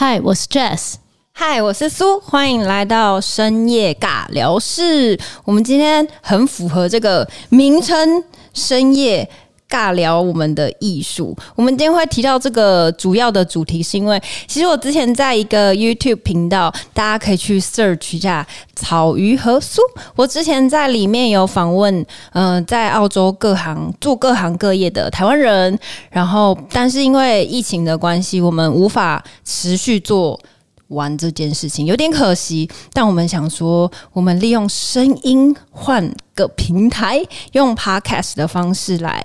嗨，我是 Jess。嗨，我是苏。欢迎来到深夜尬聊室。我们今天很符合这个名称——深夜。尬聊我们的艺术，我们今天会提到这个主要的主题，是因为其实我之前在一个 YouTube 频道，大家可以去 search 一下草鱼和苏。我之前在里面有访问，嗯、在澳洲各行做各行各业的台湾人，然后但是因为疫情的关系，我们无法持续做。玩这件事情有点可惜，但我们想说，我们利用声音换个平台，用 Podcast 的方式来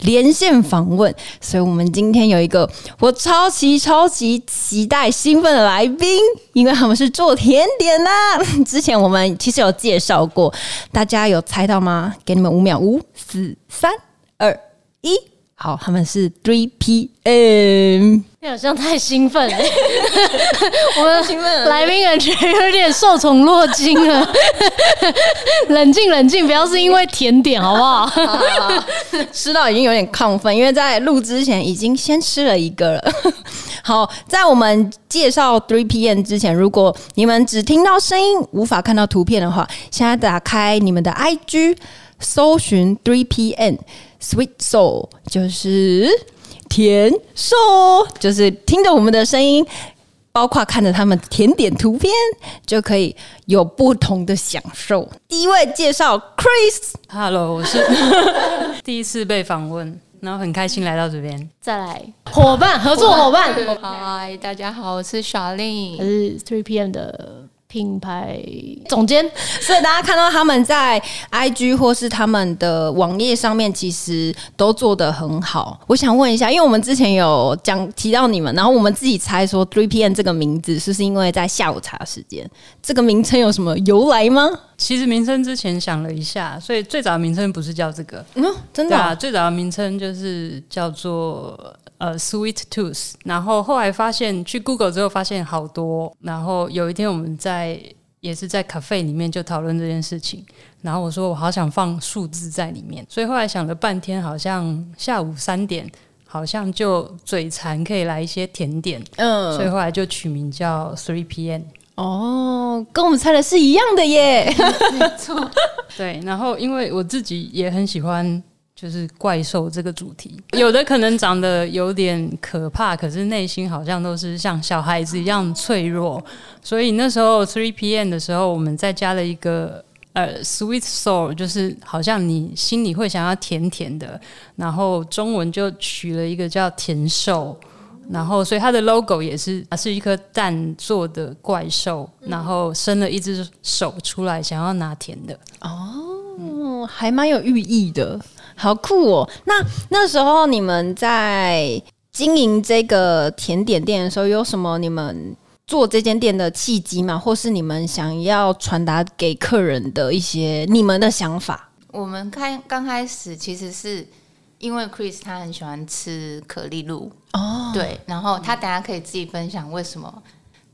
连线访问。所以，我们今天有一个我超级超级期待、兴奋的来宾，因为他们是做甜点的。之前我们其实有介绍过，大家有猜到吗？给你们五秒，五、四、三、二、一，好，他们是 Three PM。好像太兴奋 了，我们来宾感觉有点受宠若惊了。冷静冷静，不要是因为甜点好不好？好好好，吃到已经有点亢奋，因为在录之前已经先吃了一个了。好，在我们介绍 Three PM 之前，如果你们只听到声音，无法看到图片的话，现在打开你们的 IG，搜寻 Three PM Sweet Soul，就是。甜瘦就是听着我们的声音，包括看着他们甜点图片，就可以有不同的享受。第一位介绍 Chris，Hello，我是 第一次被访问，然后很开心来到这边。再来伙伴合作伙伴，嗨，大家好，我是 Charlene，我是 Three PM 的。品牌总监，所以大家看到他们在 IG 或是他们的网页上面，其实都做得很好。我想问一下，因为我们之前有讲提到你们，然后我们自己猜说 Three PM 这个名字是不是因为在下午茶时间？这个名称有什么由来吗？其实名称之前想了一下，所以最早的名称不是叫这个，嗯，真的啊，最早的名称就是叫做。呃，Sweet Tooth，然后后来发现去 Google 之后发现好多，然后有一天我们在也是在 cafe 里面就讨论这件事情，然后我说我好想放数字在里面，所以后来想了半天，好像下午三点好像就嘴馋可以来一些甜点，嗯，所以后来就取名叫 Three PM。哦，跟我们猜的是一样的耶，没错，对，然后因为我自己也很喜欢。就是怪兽这个主题，有的可能长得有点可怕，可是内心好像都是像小孩子一样脆弱。所以那时候 Three PM 的时候，我们再加了一个呃 Sweet Soul，就是好像你心里会想要甜甜的。然后中文就取了一个叫甜兽，然后所以它的 logo 也是是一颗蛋做的怪兽，然后伸了一只手出来想要拿甜的。哦，还蛮有寓意的。好酷哦！那那时候你们在经营这个甜点店的时候，有什么你们做这间店的契机吗？或是你们想要传达给客人的一些你们的想法？我们开刚开始其实是因为 Chris 他很喜欢吃可丽露哦，对，然后他等下可以自己分享为什么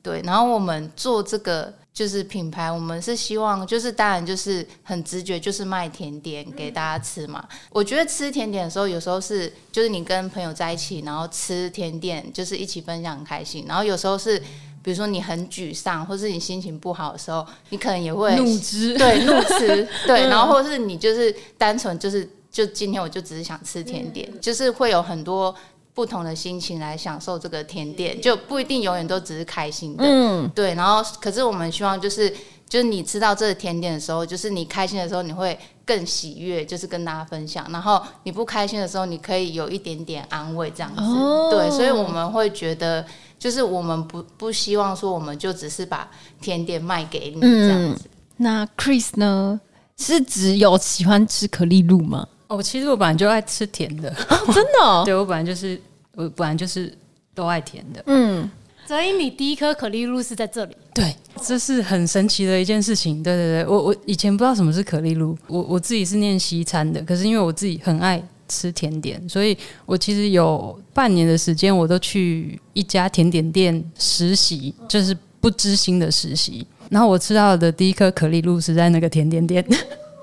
对，然后我们做这个。就是品牌，我们是希望，就是当然就是很直觉，就是卖甜点给大家吃嘛。我觉得吃甜点的时候，有时候是就是你跟朋友在一起，然后吃甜点，就是一起分享很开心。然后有时候是，比如说你很沮丧，或是你心情不好的时候，你可能也会怒吃，对，怒吃，对。然后或是你就是单纯就是就今天我就只是想吃甜点，就是会有很多。不同的心情来享受这个甜点，就不一定永远都只是开心的。嗯，对。然后，可是我们希望就是，就是你吃到这个甜点的时候，就是你开心的时候，你会更喜悦，就是跟大家分享。然后你不开心的时候，你可以有一点点安慰，这样子。哦。对，所以我们会觉得，就是我们不不希望说，我们就只是把甜点卖给你这样子。嗯。那 Chris 呢？是只有喜欢吃可丽露吗？哦，其实我本来就爱吃甜的。哦，真的哦？对，我本来就是。我本来就是都爱甜的，嗯，所以你第一颗可丽露是在这里，对，这是很神奇的一件事情，对对对，我我以前不知道什么是可丽露，我我自己是念西餐的，可是因为我自己很爱吃甜点，所以我其实有半年的时间，我都去一家甜点店实习，就是不知心的实习，然后我吃到的第一颗可丽露是在那个甜点店，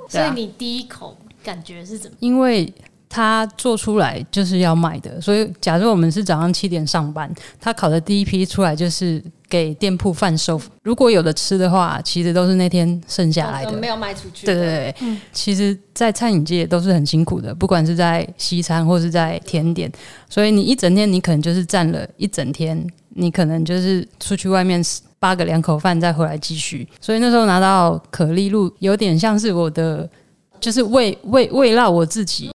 所以 你第一口感觉是怎么？因为。他做出来就是要卖的，所以假如我们是早上七点上班，他烤的第一批出来就是给店铺贩售。如果有的吃的话，其实都是那天剩下来的，没有卖出去。对对对，嗯、其实，在餐饮界都是很辛苦的，不管是在西餐或是在甜点，所以你一整天你可能就是站了一整天，你可能就是出去外面扒个两口饭再回来继续。所以那时候拿到可丽露，有点像是我的，就是慰慰慰劳我自己。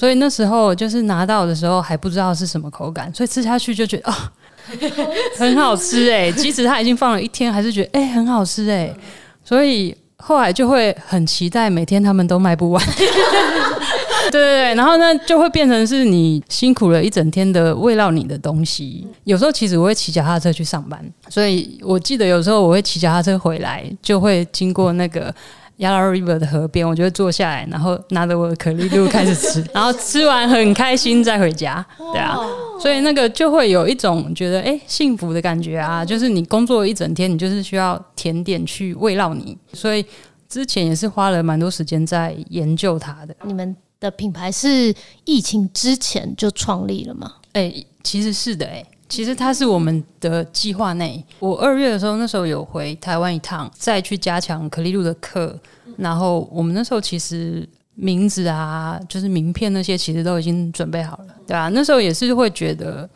所以那时候就是拿到的时候还不知道是什么口感，所以吃下去就觉得哦，很好吃哎！即使它已经放了一天，还是觉得哎很好吃哎。所以后来就会很期待每天他们都卖不完。对对对，然后呢就会变成是你辛苦了一整天的慰劳你的东西。有时候其实我会骑脚踏车去上班，所以我记得有时候我会骑脚踏车回来，就会经过那个。Yellow River 的河边，我就会坐下来，然后拿着我的可丽露开始吃，然后吃完很开心再回家，对啊，所以那个就会有一种觉得哎、欸、幸福的感觉啊，就是你工作一整天，你就是需要甜点去慰劳你，所以之前也是花了蛮多时间在研究它的。你们的品牌是疫情之前就创立了吗？哎、欸，其实是的、欸，哎。其实它是我们的计划内。我二月的时候，那时候有回台湾一趟，再去加强可丽露的课。然后我们那时候其实名字啊，就是名片那些，其实都已经准备好了，对吧？那时候也是会觉得，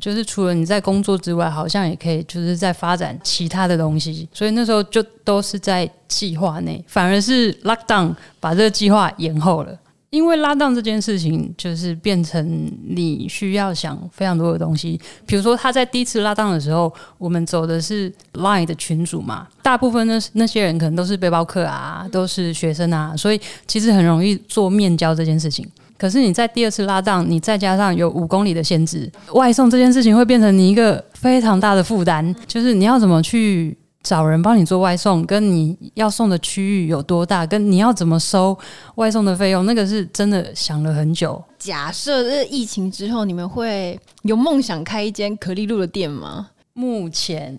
就是除了你在工作之外，好像也可以就是在发展其他的东西。所以那时候就都是在计划内，反而是 lockdown 把这个计划延后了。因为拉档这件事情，就是变成你需要想非常多的东西。比如说，他在第一次拉档的时候，我们走的是 Line 的群组嘛，大部分那那些人可能都是背包客啊，都是学生啊，所以其实很容易做面交这件事情。可是你在第二次拉档，你再加上有五公里的限制，外送这件事情会变成你一个非常大的负担，就是你要怎么去。找人帮你做外送，跟你要送的区域有多大，跟你要怎么收外送的费用，那个是真的想了很久。假设这疫情之后，你们会有梦想开一间可丽露的店吗？目前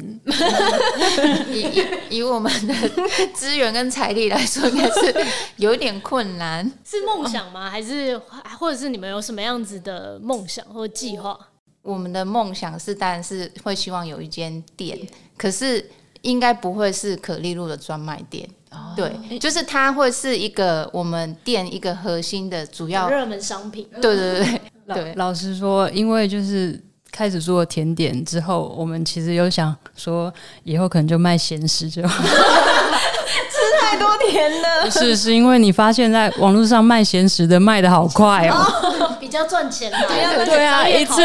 以以以我们的资源跟财力来说，应该是有一点困难。是梦想吗？还是或者是你们有什么样子的梦想或计划？我们的梦想是，当然是会希望有一间店，可是。应该不会是可丽露的专卖店，哦、对，就是它会是一个我们店一个核心的主要热门商品。对对对。老对，老实说，因为就是开始做甜点之后，我们其实有想说，以后可能就卖咸食就好。吃太多甜的，是是因为你发现在网络上卖咸食的卖的好快哦，哦比较赚钱嘛。对啊，一次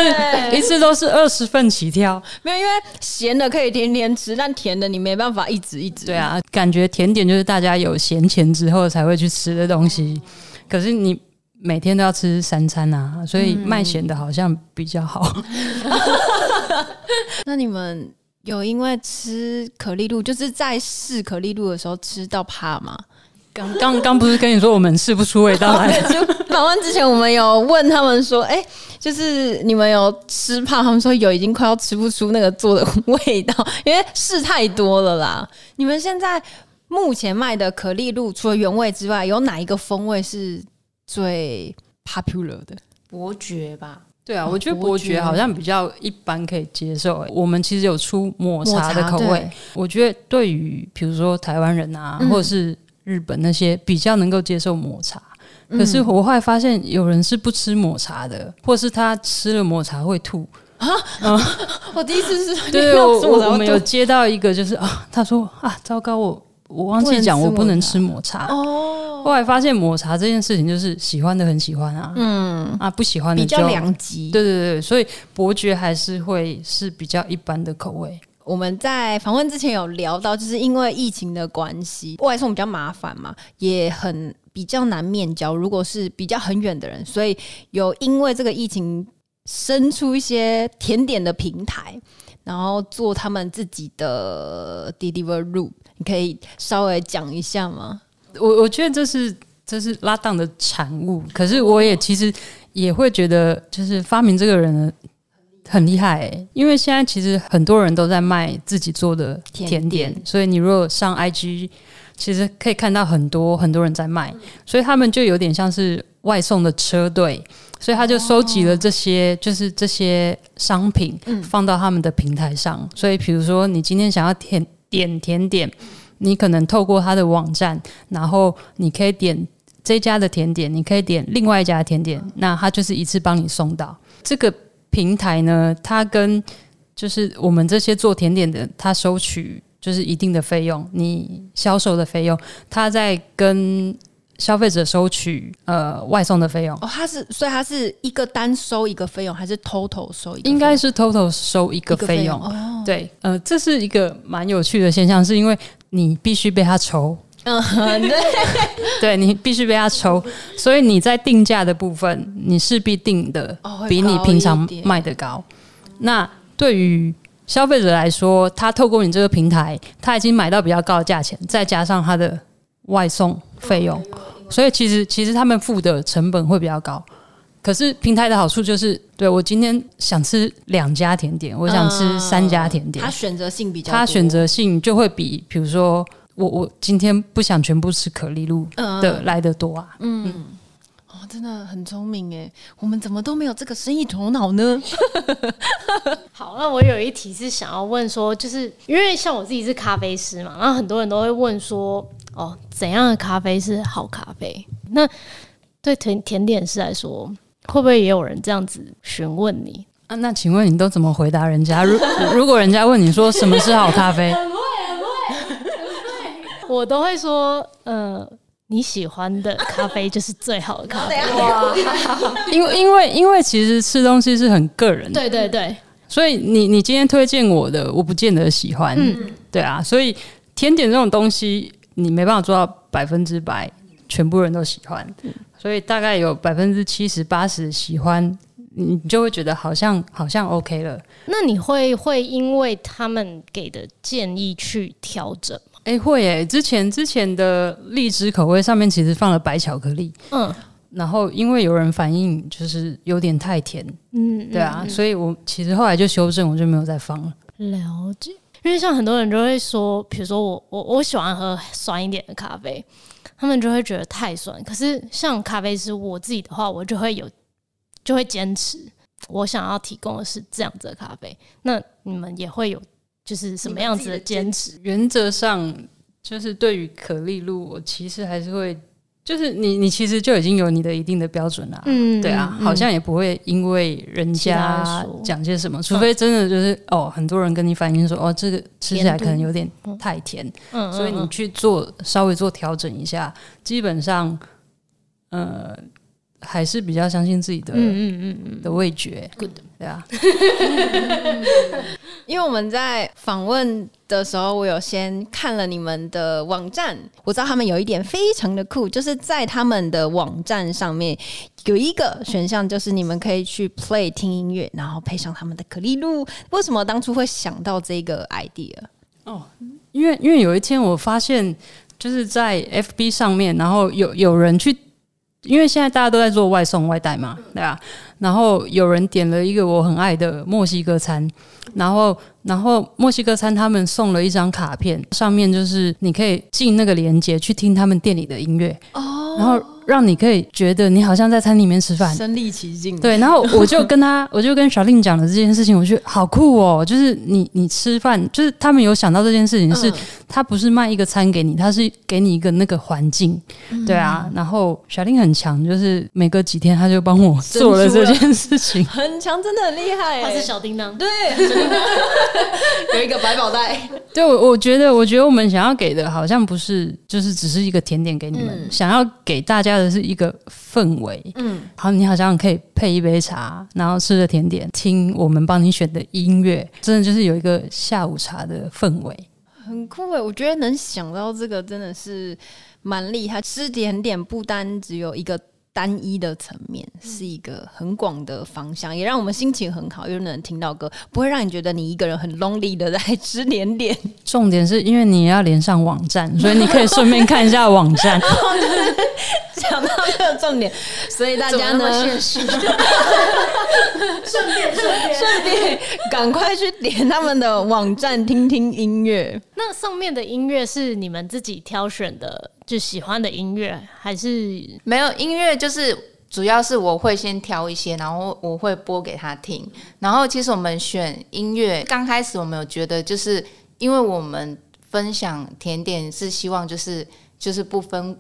一次都是二十份起跳，没有，因为咸的可以天天吃，但甜的你没办法一直一直。对啊，感觉甜点就是大家有闲钱之后才会去吃的东西，可是你每天都要吃三餐啊，所以卖咸的好像比较好。嗯、那你们？有因为吃可丽露，就是在试可丽露的时候吃到怕吗？刚刚刚不是跟你说我们试不出味道来？就访问之前我们有问他们说，哎、欸，就是你们有吃怕？他们说有，已经快要吃不出那个做的味道，因为试太多了啦。你们现在目前卖的可丽露，除了原味之外，有哪一个风味是最 popular 的？伯爵吧。对啊，我觉得伯爵好像比较一般可以接受。欸。我们其实有出抹茶的口味，我觉得对于比如说台湾人啊，或者是日本那些比较能够接受抹茶。可是我后来发现有人是不吃抹茶的，或是他吃了抹茶会吐啊。嗯，我第一次是 对，我我们有接到一个就是啊，他说啊，糟糕，我我忘记讲，我不能吃抹茶哦。后来发现抹茶这件事情，就是喜欢的很喜欢啊，嗯啊，不喜欢的比较两极。对对对，所以伯爵还是会是比较一般的口味。我们在访问之前有聊到，就是因为疫情的关系，外送比较麻烦嘛，也很比较难面交。如果是比较很远的人，所以有因为这个疫情生出一些甜点的平台，然后做他们自己的 Deliveroo，你可以稍微讲一下吗？我我觉得这是这是拉档的产物，可是我也其实也会觉得，就是发明这个人很厉害欸，因为现在其实很多人都在卖自己做的甜点，所以你如果上 IG，其实可以看到很多很多人在卖，所以他们就有点像是外送的车队，所以他就收集了这些，就是这些商品，放到他们的平台上。所以，比如说你今天想要甜点甜点，你可能透过他的网站，然后你可以点这家的甜点，你可以点另外一家的甜点，那他就是一次帮你送到。这个平台呢，它跟就是我们这些做甜点的，他收取就是一定的费用，你销售的费用，他在跟。消费者收取呃外送的费用哦，他是所以他是一个单收一个费用，还是 total 收一个？应该是 total 收一个费用。哦、对，呃，这是一个蛮有趣的现象，是因为你必须被他抽，嗯，对，对你必须被他抽，所以你在定价的部分，你势必定的比你平常卖的高。哦、那对于消费者来说，他透过你这个平台，他已经买到比较高的价钱，再加上他的外送费用。所以其实其实他们付的成本会比较高，可是平台的好处就是，对我今天想吃两家甜点，我想吃三家甜点，它选择性比较，它选择性就会比，比如说我我今天不想全部吃可丽露的来的多啊，嗯，嗯哦，真的很聪明哎，我们怎么都没有这个生意头脑呢？好，那我有一题是想要问说，就是因为像我自己是咖啡师嘛，然后很多人都会问说。哦，怎样的咖啡是好咖啡？那对甜甜点师来说，会不会也有人这样子询问你？啊？那请问你都怎么回答人家？如 如果人家问你说什么是好咖啡，很会很会，我都会说，呃，你喜欢的咖啡就是最好的咖啡。哇，因为因为因为其实吃东西是很个人的，对对对，所以你你今天推荐我的，我不见得喜欢，嗯，对啊，所以甜点这种东西。你没办法做到百分之百，全部人都喜欢，所以大概有百分之七十八十喜欢，你就会觉得好像好像 OK 了。那你会会因为他们给的建议去调整吗？哎、欸，会哎、欸，之前之前的荔枝口味上面其实放了白巧克力，嗯，然后因为有人反映就是有点太甜，嗯，对啊，嗯嗯、所以我其实后来就修正，我就没有再放了。了解。因为像很多人就会说，比如说我我我喜欢喝酸一点的咖啡，他们就会觉得太酸。可是像咖啡师我自己的话，我就会有就会坚持，我想要提供的是这样子的咖啡。那你们也会有就是什么样子的坚持？原则上就是对于可丽露，我其实还是会。就是你，你其实就已经有你的一定的标准了，嗯，对啊，好像也不会因为人家讲些什么，除非真的就是哦，很多人跟你反映说哦，这个吃起来可能有点太甜，嗯，所以你去做稍微做调整一下，基本上，呃，还是比较相信自己的，嗯嗯嗯。的味觉，good，对啊，因为我们在访问。的时候，我有先看了你们的网站，我知道他们有一点非常的酷，就是在他们的网站上面有一个选项，就是你们可以去 play 听音乐，然后配上他们的可丽露。为什么当初会想到这个 idea？哦，因为因为有一天我发现，就是在 FB 上面，然后有有人去，因为现在大家都在做外送外带嘛，对吧？然后有人点了一个我很爱的墨西哥餐，然后。然后墨西哥餐他们送了一张卡片，上面就是你可以进那个链接去听他们店里的音乐，哦，然后让你可以觉得你好像在餐厅里面吃饭，身临其境。对，然后我就跟他，我就跟小令讲了这件事情，我觉得好酷哦，就是你你吃饭，就是他们有想到这件事情是，是、嗯、他不是卖一个餐给你，他是给你一个那个环境，嗯、对啊。然后小令很强，就是每隔几天他就帮我做了这件事情，很强，真的很厉害。他是小叮当，对。有一个百宝袋，对，我我觉得，我觉得我们想要给的，好像不是就是只是一个甜点给你们，嗯、想要给大家的是一个氛围。嗯，好，你好像可以配一杯茶，然后吃着甜点，听我们帮你选的音乐，真的就是有一个下午茶的氛围，很酷诶。我觉得能想到这个真的是蛮厉害，吃甜点不单只有一个。单一的层面是一个很广的方向，也让我们心情很好，又能听到歌，不会让你觉得你一个人很 lonely 的在吃点点。重点是因为你要连上网站，所以你可以顺便看一下网站。讲到这个重点，所以大家呢，顺便顺便顺便赶快去点他们的网站听听音乐。那上面的音乐是你们自己挑选的，就喜欢的音乐，还是没有音乐？就是主要是我会先挑一些，然后我会播给他听。然后其实我们选音乐刚开始，我们有觉得就是因为我们分享甜点是希望就是就是不分。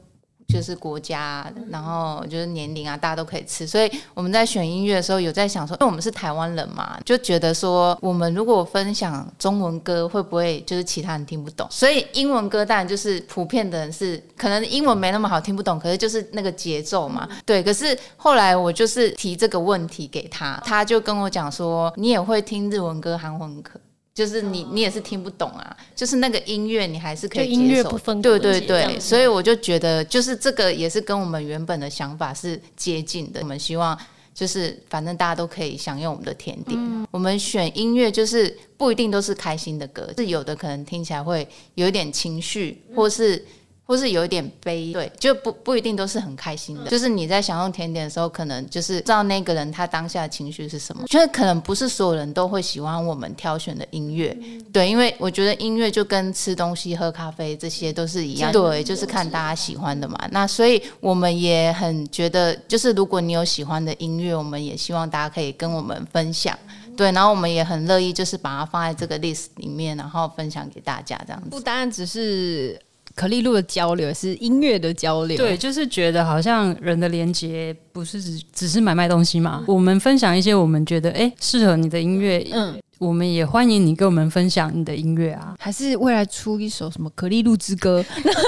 就是国家，然后就是年龄啊，大家都可以吃。所以我们在选音乐的时候，有在想说，因为我们是台湾人嘛，就觉得说，我们如果分享中文歌，会不会就是其他人听不懂？所以英文歌当然就是普遍的人是可能英文没那么好听不懂，可是就是那个节奏嘛，对。可是后来我就是提这个问题给他，他就跟我讲说，你也会听日文歌、韩文歌。就是你，你也是听不懂啊。就是那个音乐，你还是可以接受。音乐不分。对对对，所以我就觉得，就是这个也是跟我们原本的想法是接近的。我们希望就是，反正大家都可以享用我们的甜点。嗯、我们选音乐就是不一定都是开心的歌，是有的可能听起来会有一点情绪，或是。或是有一点悲，对，就不不一定都是很开心的。就是你在享用甜点的时候，可能就是知道那个人他当下的情绪是什么。就是可能不是所有人都会喜欢我们挑选的音乐，对，因为我觉得音乐就跟吃东西、喝咖啡这些都是一样，对，就是看大家喜欢的嘛。那所以我们也很觉得，就是如果你有喜欢的音乐，我们也希望大家可以跟我们分享，对，然后我们也很乐意就是把它放在这个 list 里面，然后分享给大家这样子。不单只是。可丽露的交流是音乐的交流，对，就是觉得好像人的连接不是只只是买卖东西嘛。我们分享一些我们觉得哎适合你的音乐，嗯，我们也欢迎你跟我们分享你的音乐啊。还是未来出一首什么可丽露之歌？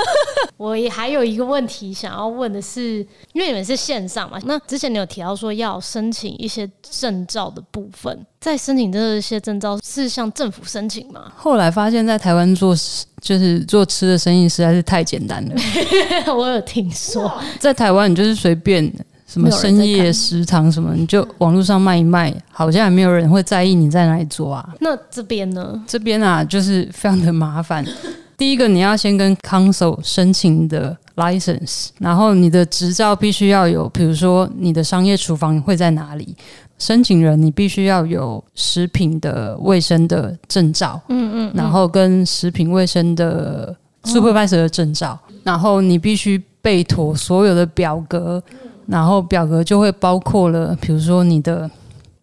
我也还有一个问题想要问的是，因为你们是线上嘛，那之前你有提到说要申请一些证照的部分，在申请这些证照是向政府申请吗？后来发现，在台湾做就是做吃的生意实在是太简单了。我有听说，在台湾你就是随便什么深夜食堂什么，你就网络上卖一卖，好像也没有人会在意你在哪里做啊。那这边呢？这边啊，就是非常的麻烦。第一个，你要先跟 Council 申请的 license，然后你的执照必须要有，比如说你的商业厨房会在哪里。申请人，你必须要有食品的卫生的证照，嗯嗯，嗯，然后跟食品卫生的 supervisor 的证照，哦、然后你必须备妥所有的表格，然后表格就会包括了，比如说你的。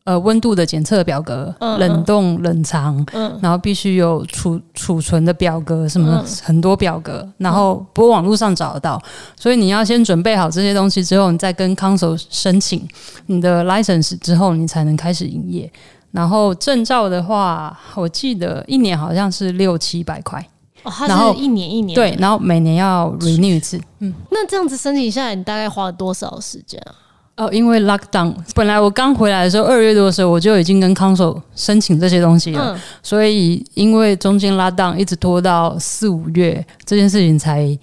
呃，温度的检测表格，冷冻、冷藏，嗯，然后必须有储储存的表格，什么很多表格，嗯、然后不过网络上找得到，所以你要先准备好这些东西之后，你再跟 Council 申请你的 license 之后，你才能开始营业。然后证照的话，我记得一年好像是六七百块，哦，它是一年一年对，然后每年要 renew 一次，嗯，那这样子申请下来，你大概花了多少时间啊？哦，因为 lockdown，本来我刚回来的时候，二月多的时候我就已经跟 Council 申请这些东西了，嗯、所以因为中间 lockdown 一直拖到四五月，这件事情才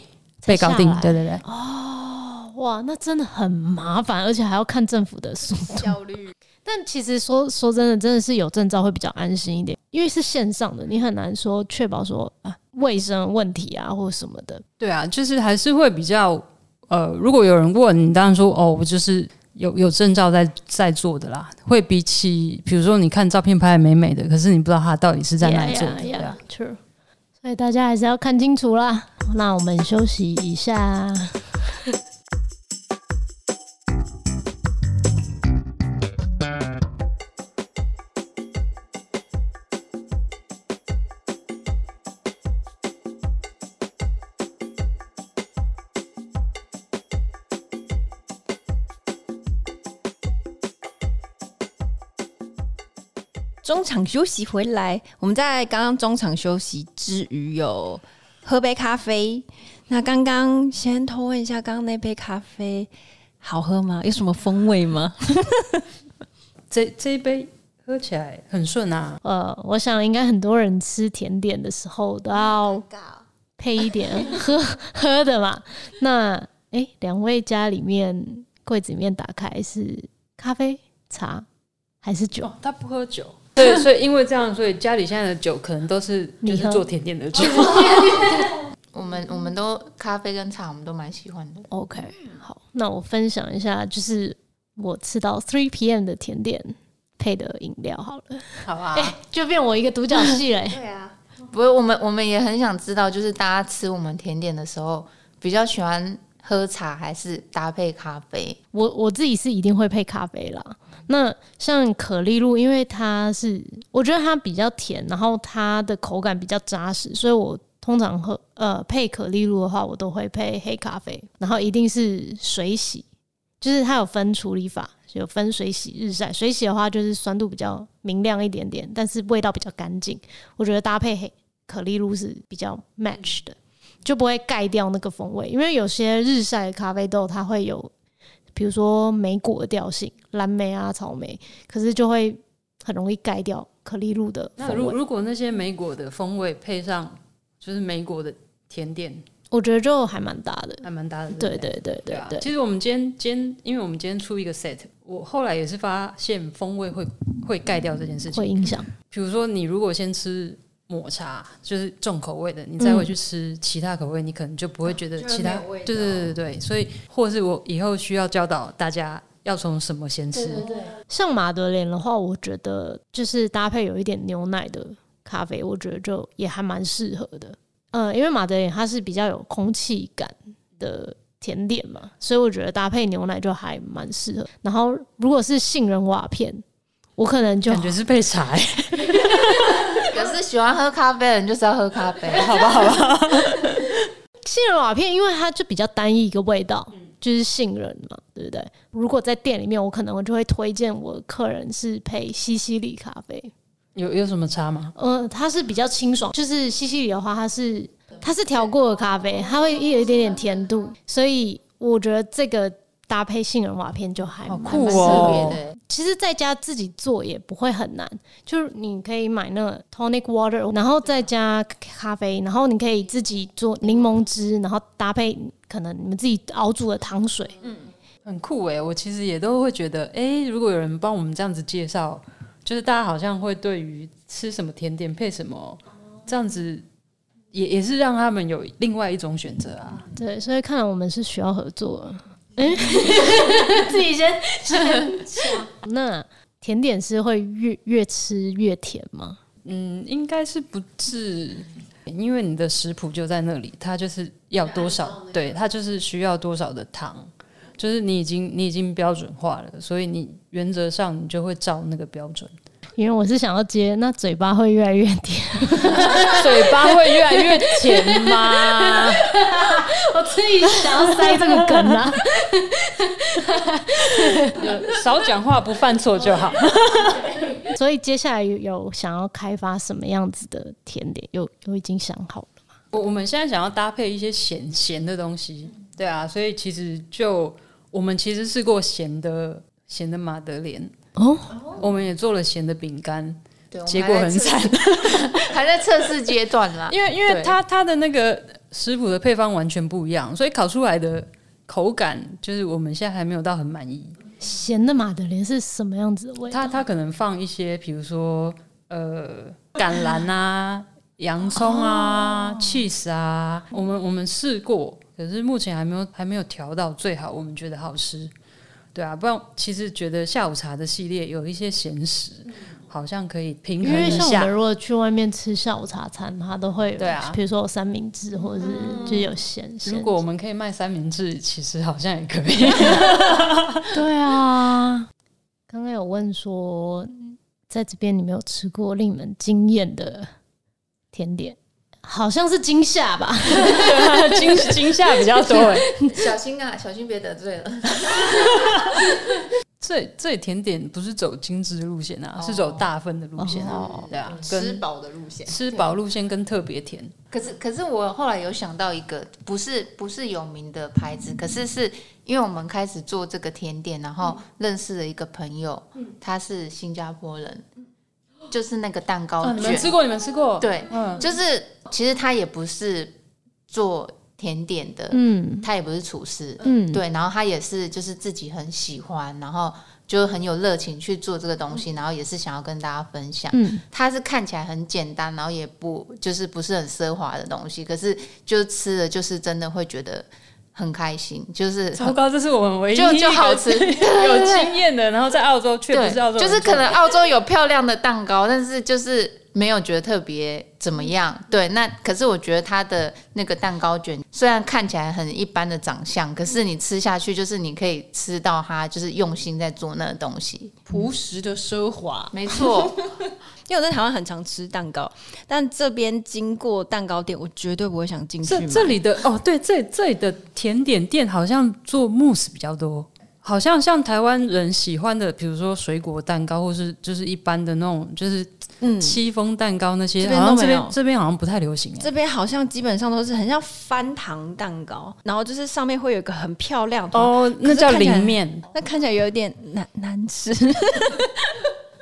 被搞定。对对对。哦，哇，那真的很麻烦，而且还要看政府的速度。焦虑。但其实说说真的，真的是有证照会比较安心一点，因为是线上的，你很难说确保说啊卫生问题啊或什么的。对啊，就是还是会比较呃，如果有人问你，当然说哦，我就是。有有证照在在做的啦，会比起比如说你看照片拍的美美的，可是你不知道他到底是在哪里做的。Yeah, yeah, yeah, true. 所以大家还是要看清楚啦。那我们休息一下。场休息回来，我们在刚刚中场休息之余有喝杯咖啡。那刚刚先偷问一下，刚刚那杯咖啡好喝吗？有什么风味吗？这这一杯喝起来很顺啊。呃，我想应该很多人吃甜点的时候都要配一点 喝喝的嘛。那哎，两位家里面柜子里面打开是咖啡、茶还是酒？哦，他不喝酒。对，所以因为这样，所以家里现在的酒可能都是就是做甜点的酒。我们我们都咖啡跟茶，我们都蛮喜欢的。OK，好，那我分享一下，就是我吃到 three p.m. 的甜点配的饮料好了。好啊，欸，就变我一个独角戏了。对啊，不是我们，我们也很想知道，就是大家吃我们甜点的时候，比较喜欢喝茶还是搭配咖啡？我我自己是一定会配咖啡啦。那像可丽露，因为它是我觉得它比较甜，然后它的口感比较扎实，所以我通常喝呃配可丽露的话，我都会配黑咖啡，然后一定是水洗，就是它有分处理法，有分水洗、日晒。水洗的话就是酸度比较明亮一点点，但是味道比较干净。我觉得搭配黑可丽露是比较 match 的，就不会盖掉那个风味，因为有些日晒的咖啡豆它会有。比如说莓果的调性，蓝莓啊、草莓，可是就会很容易盖掉可丽露的风味。那如如果那些莓果的风味配上就是莓果的甜点，我觉得就还蛮搭的，还蛮搭的。对对对对对，对。其实我们今天今天，因为我们今天出一个 set，我后来也是发现风味会会盖掉这件事情，会影响。比如说你如果先吃。抹茶就是重口味的，你再回去吃其他口味，嗯、你可能就不会觉得其他。对对对对对，所以或是我以后需要教导大家要从什么先吃。对对对，像马德莲的话，我觉得就是搭配有一点牛奶的咖啡，我觉得就也还蛮适合的。嗯，因为马德莲它是比较有空气感的甜点嘛，所以我觉得搭配牛奶就还蛮适合。然后如果是杏仁瓦片，我可能就感觉是配茶、欸。可是喜欢喝咖啡的人就是要喝咖啡，好吧，好吧。杏仁瓦片，因为它就比较单一一个味道，就是杏仁嘛，对不对？如果在店里面，我可能我就会推荐我客人是配西西里咖啡。有有什么差吗？呃，它是比较清爽，就是西西里的话，它是它是调过的咖啡，它会有一点点甜度，所以我觉得这个。搭配杏仁瓦片就还蛮酷哦。其实在家自己做也不会很难，就是你可以买那个 tonic water，然后再加咖啡，然后你可以自己做柠檬汁，然后搭配可能你们自己熬煮的糖水，嗯，很酷哎。我其实也都会觉得，哎、欸，如果有人帮我们这样子介绍，就是大家好像会对于吃什么甜点配什么这样子，也也是让他们有另外一种选择啊。对，所以看来我们是需要合作。哎，自己先先讲。那甜点是会越越吃越甜吗？嗯，应该是不至，因为你的食谱就在那里，它就是要多少，对，它就是需要多少的糖，就是你已经你已经标准化了，所以你原则上你就会照那个标准。因为我是想要接，那嘴巴会越来越甜，嘴巴会越来越甜吗？我自己想要塞这个梗啊，少讲话不犯错就好。所以接下来有想要开发什么样子的甜点，有有已经想好了吗？我我们现在想要搭配一些咸咸的东西，对啊，所以其实就我们其实试过咸的咸的马德莲。哦，我们也做了咸的饼干，结果很惨，还在测试阶段啦。因为因为它它的那个食谱的配方完全不一样，所以烤出来的口感就是我们现在还没有到很满意。咸的马德莲是什么样子的味道？它它可能放一些，比如说呃橄榄啊、洋葱啊、哦、cheese 啊。我们我们试过，可是目前还没有还没有调到最好，我们觉得好吃。对啊，不然其实觉得下午茶的系列有一些咸食，好像可以平衡一下。因为像我们如果去外面吃下午茶餐，它都会对啊，比如说有三明治或者是就有咸。如果我们可以卖三明治，其实好像也可以。对啊，刚刚有问说，在这边你没有吃过令你们惊艳的甜点？好像是惊吓吧，惊惊吓比较多。哎，小心啊，小心别得罪了。这这甜点不是走精致路线啊，是走大份的路线啊，对啊，吃饱的路线，吃饱路线跟特别甜。可是可是我后来有想到一个，不是不是有名的牌子，可是是因为我们开始做这个甜点，然后认识了一个朋友，他是新加坡人。就是那个蛋糕卷，你们吃过？你们吃过？对，嗯，就是其实他也不是做甜点的，嗯，他也不是厨师，嗯，对，然后他也是就是自己很喜欢，然后就很有热情去做这个东西，然后也是想要跟大家分享。嗯，他是看起来很简单，然后也不就是不是很奢华的东西，可是就吃了就是真的会觉得很开心，就是糟糕，这是我们唯一就就好吃 有经验的，然后在澳洲确实是澳洲，就是可能澳洲有漂亮的蛋糕，但是就是。没有觉得特别怎么样，对，那可是我觉得它的那个蛋糕卷虽然看起来很一般的长相，可是你吃下去就是你可以吃到它就是用心在做那个东西，朴实的奢华，没错。因为我在台湾很常吃蛋糕，但这边经过蛋糕店，我绝对不会想进去。这这里的哦，对，这这里的甜点店好像做慕斯比较多，好像像台湾人喜欢的，比如说水果蛋糕，或是就是一般的那种，就是。嗯，戚风蛋糕那些，好像这边这边好像不太流行。这边好像基本上都是很像翻糖蛋糕，然后就是上面会有一个很漂亮的哦，那叫菱面，那看起来有点难难吃，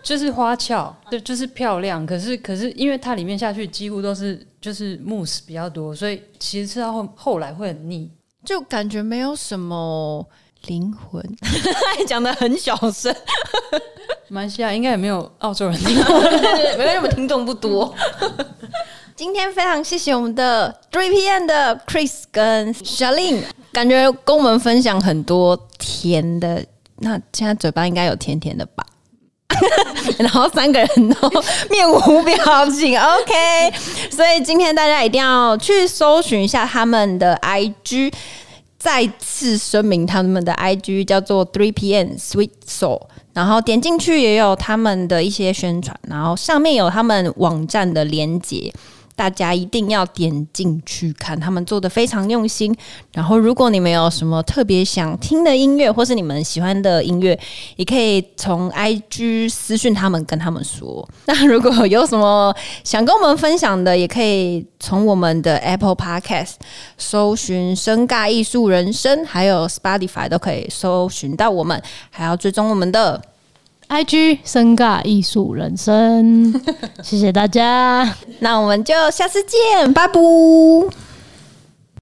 就是花俏，对，就是漂亮。可是可是因为它里面下去几乎都是就是慕斯比较多，所以其实吃到后后来会很腻，就感觉没有什么灵魂，讲的很小声。马来西亚应该也没有澳洲人没有什么听众不多。今天非常谢谢我们的 Three PM 的 Chris 跟 Charlene，感觉跟我们分享很多甜的。那现在嘴巴应该有甜甜的吧？然后三个人都面无表情，OK。所以今天大家一定要去搜寻一下他们的 IG，再次声明他们的 IG 叫做 Three PM Sweet Soul。然后点进去也有他们的一些宣传，然后上面有他们网站的连接，大家一定要点进去看，他们做的非常用心。然后如果你们有什么特别想听的音乐，或是你们喜欢的音乐，也可以从 IG 私讯他们，跟他们说。那如果有什么想跟我们分享的，也可以从我们的 Apple Podcast 搜寻“声尬艺术人生”，还有 Spotify 都可以搜寻到我们，还要追踪我们的。IG 深尬艺术人生，谢谢大家，那我们就下次见，拜拜。